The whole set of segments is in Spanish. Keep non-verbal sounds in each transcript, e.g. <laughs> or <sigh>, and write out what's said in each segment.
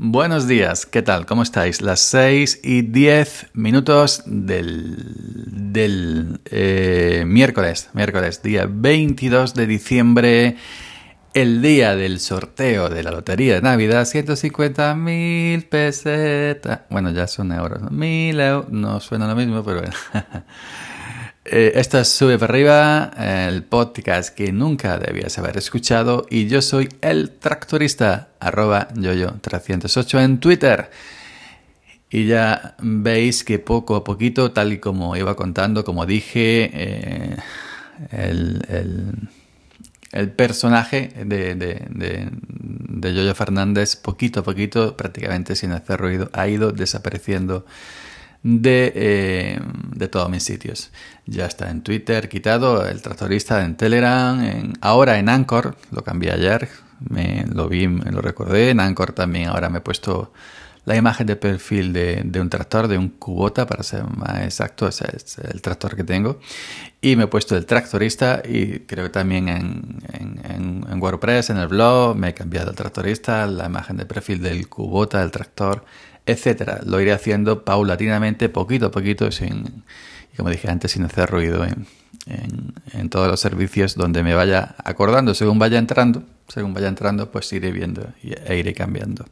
Buenos días, ¿qué tal? ¿Cómo estáis? Las 6 y 10 minutos del, del eh, miércoles, miércoles, día 22 de diciembre, el día del sorteo de la Lotería de Navidad, 150 mil pesetas. Bueno, ya son euros, mil euros, no suena lo mismo, pero bueno. <laughs> Eh, esto es Sube para arriba, el podcast que nunca debías haber escuchado y yo soy el tractorista, arroba yoyo308 en Twitter. Y ya veis que poco a poquito, tal y como iba contando, como dije, eh, el, personaje de, de, de Yoyo Fernández, poquito a poquito, prácticamente sin hacer ruido, ha ido desapareciendo de, eh, de todos mis sitios. Ya está en Twitter quitado, el tractorista en Telegram, en, ahora en Anchor, lo cambié ayer, me lo vi, me lo recordé, en Anchor también ahora me he puesto la imagen de perfil de, de un tractor, de un Kubota para ser más exacto, ese es el tractor que tengo. Y me he puesto el tractorista y creo que también en, en, en WordPress, en el blog, me he cambiado el tractorista, la imagen de perfil del Kubota, del tractor, etcétera. Lo iré haciendo paulatinamente, poquito a poquito, sin, como dije antes, sin hacer ruido en, en, todos los servicios donde me vaya acordando, según vaya entrando, según vaya entrando, pues iré viendo e iré cambiando.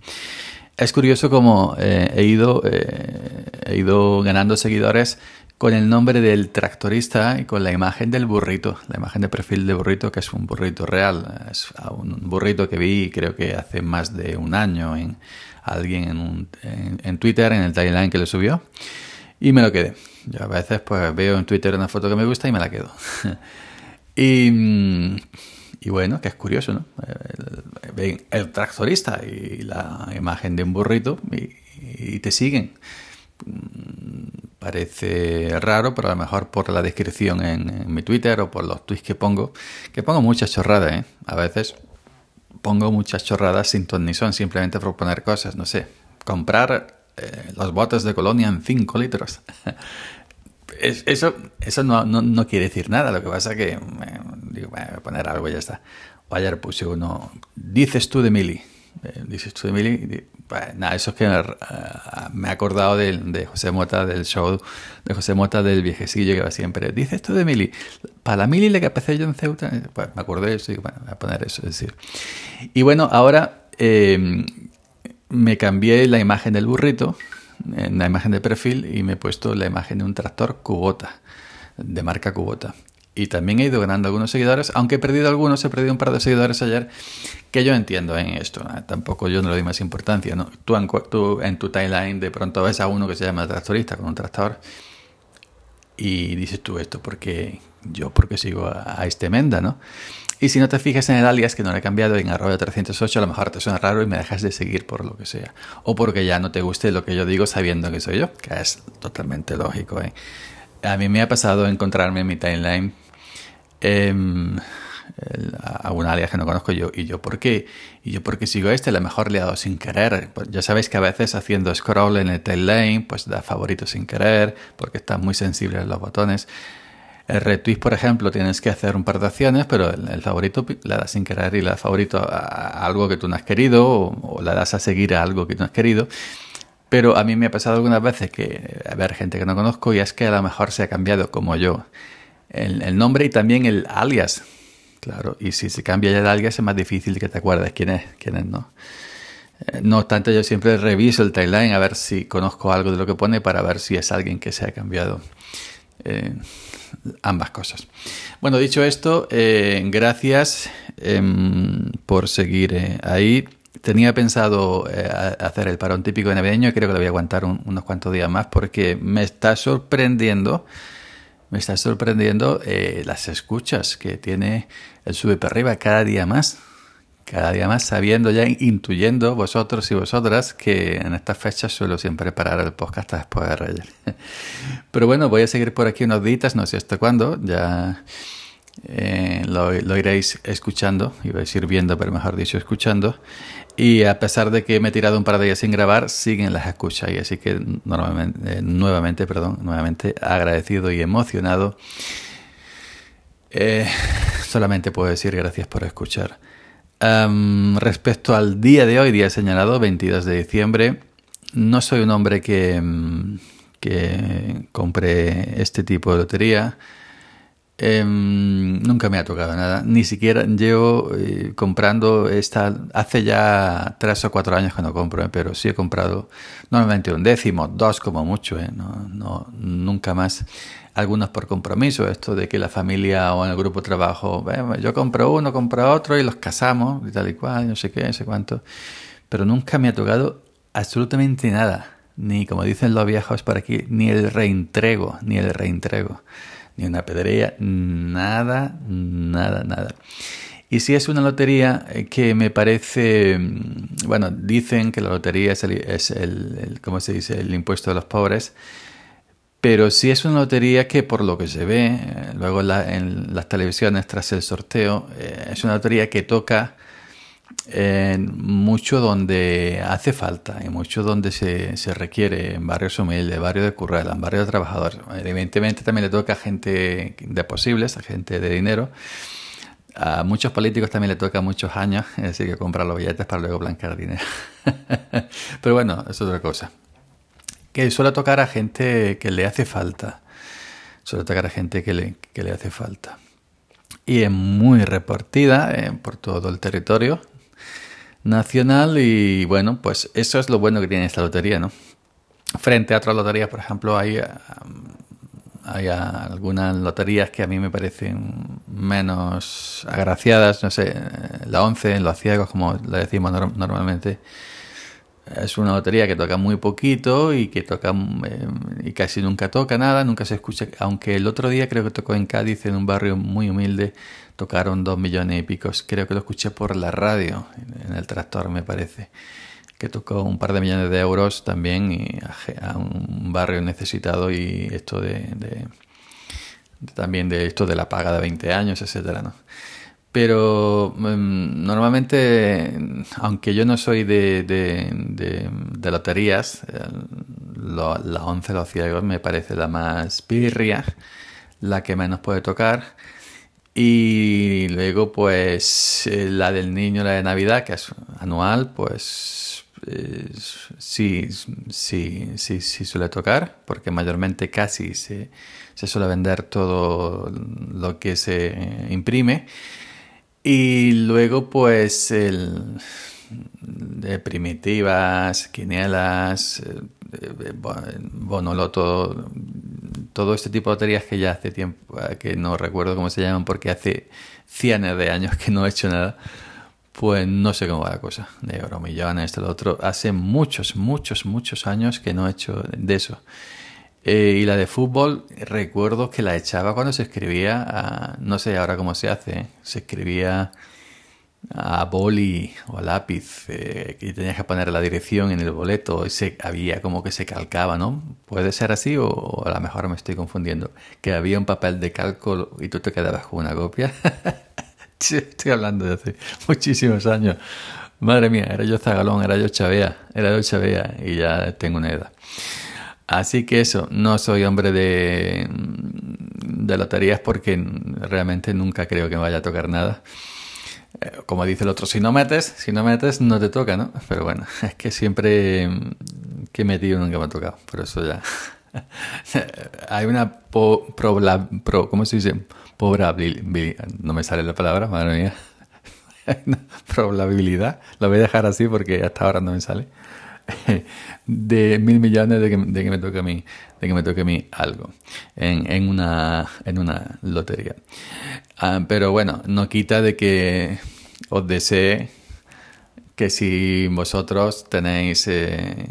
Es curioso cómo eh, he, ido, eh, he ido ganando seguidores con el nombre del tractorista y con la imagen del burrito, la imagen de perfil de burrito, que es un burrito real, es un burrito que vi creo que hace más de un año en alguien en, en, Twitter, en el timeline que le subió, y me lo quedé. Yo a veces pues veo en Twitter una foto que me gusta y me la quedo. <laughs> y, y, bueno, que es curioso, ¿no? Ven el, tractorista y la imagen de un burrito y, te siguen. Parece raro, pero a lo mejor por la descripción en, mi Twitter o por los tweets que pongo, que pongo muchas chorradas, ¿eh? A veces pongo muchas chorradas sin ton ni son, simplemente por poner cosas, no sé, comprar eh, los botes de colonia en 5 litros. <laughs> eso eso no, no, quiere decir nada, lo que pasa es que eh, digo, voy a poner algo y ya está. O ayer puse uno, dices tú de Mili, eh, dices tú de Mili, nada, eso es que me, he acordado de, José Mota, del show de José Mota del viejecillo que va siempre. Dice esto de Mili. Para la Mili le que empecé yo en Ceuta. Pues me acordé de eso y bueno, voy a poner eso. Es decir. Y bueno, ahora me cambié la imagen del burrito, en la imagen de perfil, y me he puesto la imagen de un tractor Cubota, de marca Cubota y también he ido ganando algunos seguidores, aunque he perdido algunos, he perdido un par de seguidores ayer, que yo entiendo en esto, tampoco yo no le doy más importancia, ¿no? Tú en, tú en, tu timeline de pronto ves a uno que se llama tractorista con un tractor y dices tú esto porque yo porque sigo a, este Menda, ¿no? Y si no te fijas en el alias que no le he cambiado en arroba 308, a lo mejor te suena raro y me dejas de seguir por lo que sea. O porque ya no te guste lo que yo digo sabiendo que soy yo, que es totalmente lógico. ¿eh? A mí me ha pasado encontrarme en mi timeline eh, a alias que no conozco yo. ¿Y yo por qué? ¿Y yo porque sigo este? A lo mejor le he dado sin querer. Pues ya sabéis que a veces haciendo scroll en el tail lane, pues da favorito sin querer, porque está muy sensible a los botones. El retweet, por ejemplo, tienes que hacer un par de acciones, pero el, favorito le das sin querer y le das favorito a, algo que tú no has querido o, o, le das a seguir a algo que tú no has querido. Pero a mí me ha pasado algunas veces que a ver gente que no conozco y es que a lo mejor se ha cambiado como yo el, nombre y también el alias. Claro, y si se cambia ya el alias es más difícil que te acuerdes quién es, quién es, ¿no? Eh, no obstante, yo siempre reviso el timeline a ver si conozco algo de lo que pone para ver si es alguien que se ha cambiado. Eh, ambas cosas. Bueno, dicho esto, eh, gracias em, por seguir ahí. Tenía pensado hacer el parón típico de navideño y creo que lo voy a aguantar unos cuantos días más porque me está sorprendiendo me está sorprendiendo eh, las escuchas que tiene el Sube para arriba cada día más. Cada día más sabiendo ya, intuyendo vosotros y vosotras que en estas fechas suelo siempre parar el podcast después de Reyes. <laughs> Pero bueno, voy a seguir por aquí unos días, no sé hasta cuándo, ya eh, lo, lo, iréis escuchando, iba a decir viendo, pero mejor dicho escuchando. Y a pesar de que me he tirado un par de días sin grabar, siguen las escuchas. Y así que normalmente, eh, nuevamente, perdón, nuevamente agradecido y emocionado. Eh, solamente puedo decir gracias por escuchar. respecto al día de hoy, día señalado, 22 de diciembre, no soy un hombre que, mm, que compre este tipo de lotería. Em, nunca me ha tocado nada, ni siquiera llevo eh, comprando esta, hace ya tres o cuatro años que no compro, eh, pero sí he comprado normalmente un décimo, dos como mucho, eh, no, no, nunca más. Algunos por compromiso, esto de que la familia o el grupo trabajo, yo compro uno, compro otro y los casamos y tal y cual, no sé qué, no sé cuánto, pero nunca me ha tocado absolutamente nada, ni como dicen los viejos por aquí, ni el reintrego, ni el reintrego ni una pedrería, nada, nada, nada. Y si es una lotería eh, que me parece, mm, bueno, dicen que la lotería es el, es el, ¿cómo se dice?, el impuesto de los pobres, pero si es una lotería que por lo que se ve, eh, luego en las televisiones tras el sorteo, eh, es una lotería que toca mucho donde hace falta y mucho donde se, se requiere, en barrios humildes, barrio de Currela, en barrio de trabajadores. Evidentemente también le toca a gente de posibles, a gente de dinero. A muchos políticos también le toca muchos años, es que comprar los billetes para luego blanquear dinero. <laughs> Pero bueno, es otra cosa. Que suele tocar a gente que le hace falta. Suele tocar a gente que le, que le hace falta. Y es muy repartida eh, por todo el territorio nacional y bueno, pues eso es lo bueno que tiene esta lotería, ¿no? Frente a otras loterías, por ejemplo, hay, hay algunas loterías que a mí me parecen menos agraciadas, no sé, la 11 en los ciegos, como le decimos normalmente, es una lotería que toca muy poquito y que toca eh, y casi nunca toca nada, nunca se escucha, aunque el otro día creo que tocó en Cádiz, en un barrio muy humilde, tocaron dos millones y pico. Creo que lo escuché por la radio, en el tractor me parece, que tocó un par de millones de euros también a, un barrio necesitado y esto de, también de esto de la paga de 20 años, etcétera, ¿no? Pero mm, normalmente, aunque yo no soy de, de, loterías, eh, la 11 los ciegos me parece la más pirria, la que menos puede tocar y luego, pues, eh, la del niño, la de Navidad, que es anual, pues sí, sí, sí, sí suele tocar, porque mayormente casi se suele vender todo lo que se imprime. Y luego, pues, el de primitivas, quinielas, eh, bonoloto, todo este tipo de loterías que ya hace tiempo, eh, que no recuerdo cómo se llaman porque hace cientos de años que no he hecho nada, pues no sé cómo va la cosa, de euromillones, esto, lo otro. Hace muchos, muchos, muchos años que no he hecho de eso. Eh, y la de fútbol, recuerdo que la echaba cuando se escribía, no sé ahora cómo se hace, se escribía a boli o a lápiz eh, y tenías que poner la dirección en el boleto y se, había como que se calcaba, ¿no? Puede ser así o, a lo mejor me estoy confundiendo. Que había un papel de cálculo y tú te quedabas con una copia. <laughs> estoy hablando de hace muchísimos años. Madre mía, era yo zagalón, era yo chavea, era yo chavea y ya tengo una edad. Así que eso, no soy hombre de, loterías porque realmente nunca creo que me vaya a tocar nada. Eh, como dice el otro, si no metes, si no metes, no te toca, ¿no? Pero bueno, <laughs> es que siempre mm, que he metido nunca me ha tocado, por eso ya. <laughs> Hay una po, ¿cómo se dice? Probabilidad, no me sale la palabra, madre mía. <laughs> probabilidad, lo voy a dejar así porque hasta ahora no me sale. De mil millones de que, me toque a mí, de que me toque a mí algo en, en, una, en una lotería. Ah, pero bueno, no quita de que os desee que si vosotros tenéis eh,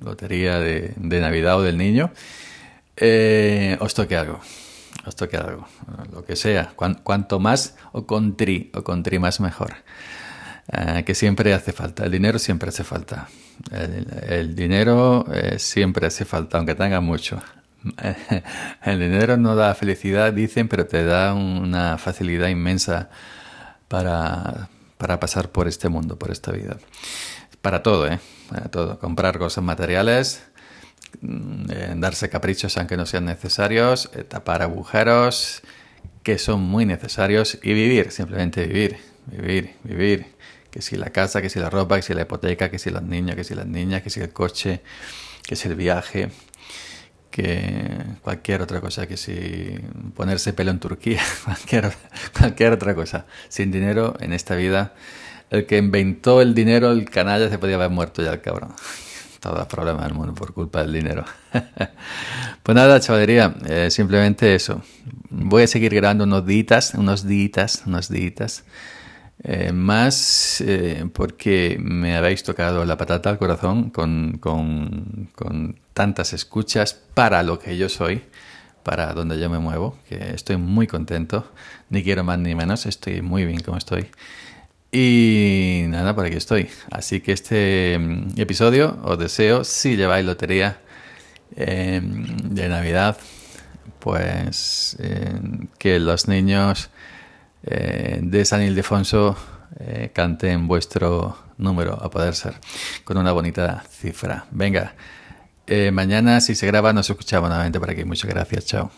lotería de, Navidad o del niño, eh, os toque algo. Os toque algo, lo que sea. cuanto más o con tri, o con tri más mejor. Ah, que siempre hace falta. El dinero siempre hace falta. El, dinero eh, siempre hace falta, aunque tenga mucho. <laughs> El dinero no da felicidad, dicen, pero te da una facilidad inmensa para, para pasar por este mundo, por esta vida. Para todo, ¿eh? Para todo. Comprar cosas materiales, mm, eh, darse caprichos aunque no sean necesarios, eh, tapar agujeros que son muy necesarios y vivir, simplemente vivir. vivir, vivir. Que si la casa, que si la ropa, que si la hipoteca, que si los niños, que si las niñas, que si el coche, que si el viaje, que cualquier otra cosa, que si ponerse pelo en Turquía, <laughs> cualquier, cualquier otra cosa. Sin dinero en esta vida, el que inventó el dinero, el canalla, se podía haber muerto ya el cabrón. <laughs> Todos los problemas del mundo por culpa del dinero. <laughs> pues nada, chavalería, eh, simplemente eso. Voy a seguir grabando unos días, unos días, unos días. Eh, más eh, porque me habéis tocado la patata al corazón con, con, tantas escuchas para lo que yo soy, para donde yo me muevo, que estoy muy contento, ni quiero más ni menos, estoy muy bien como estoy. Y nada, por aquí estoy. Así que este mm, episodio os deseo, si lleváis lotería eh, de Navidad, pues que los niños eh, de San Ildefonso eh, canten vuestro número a poder ser con una bonita cifra. Venga, eh, mañana si se graba nos escuchamos nuevamente por aquí. Muchas gracias, chao.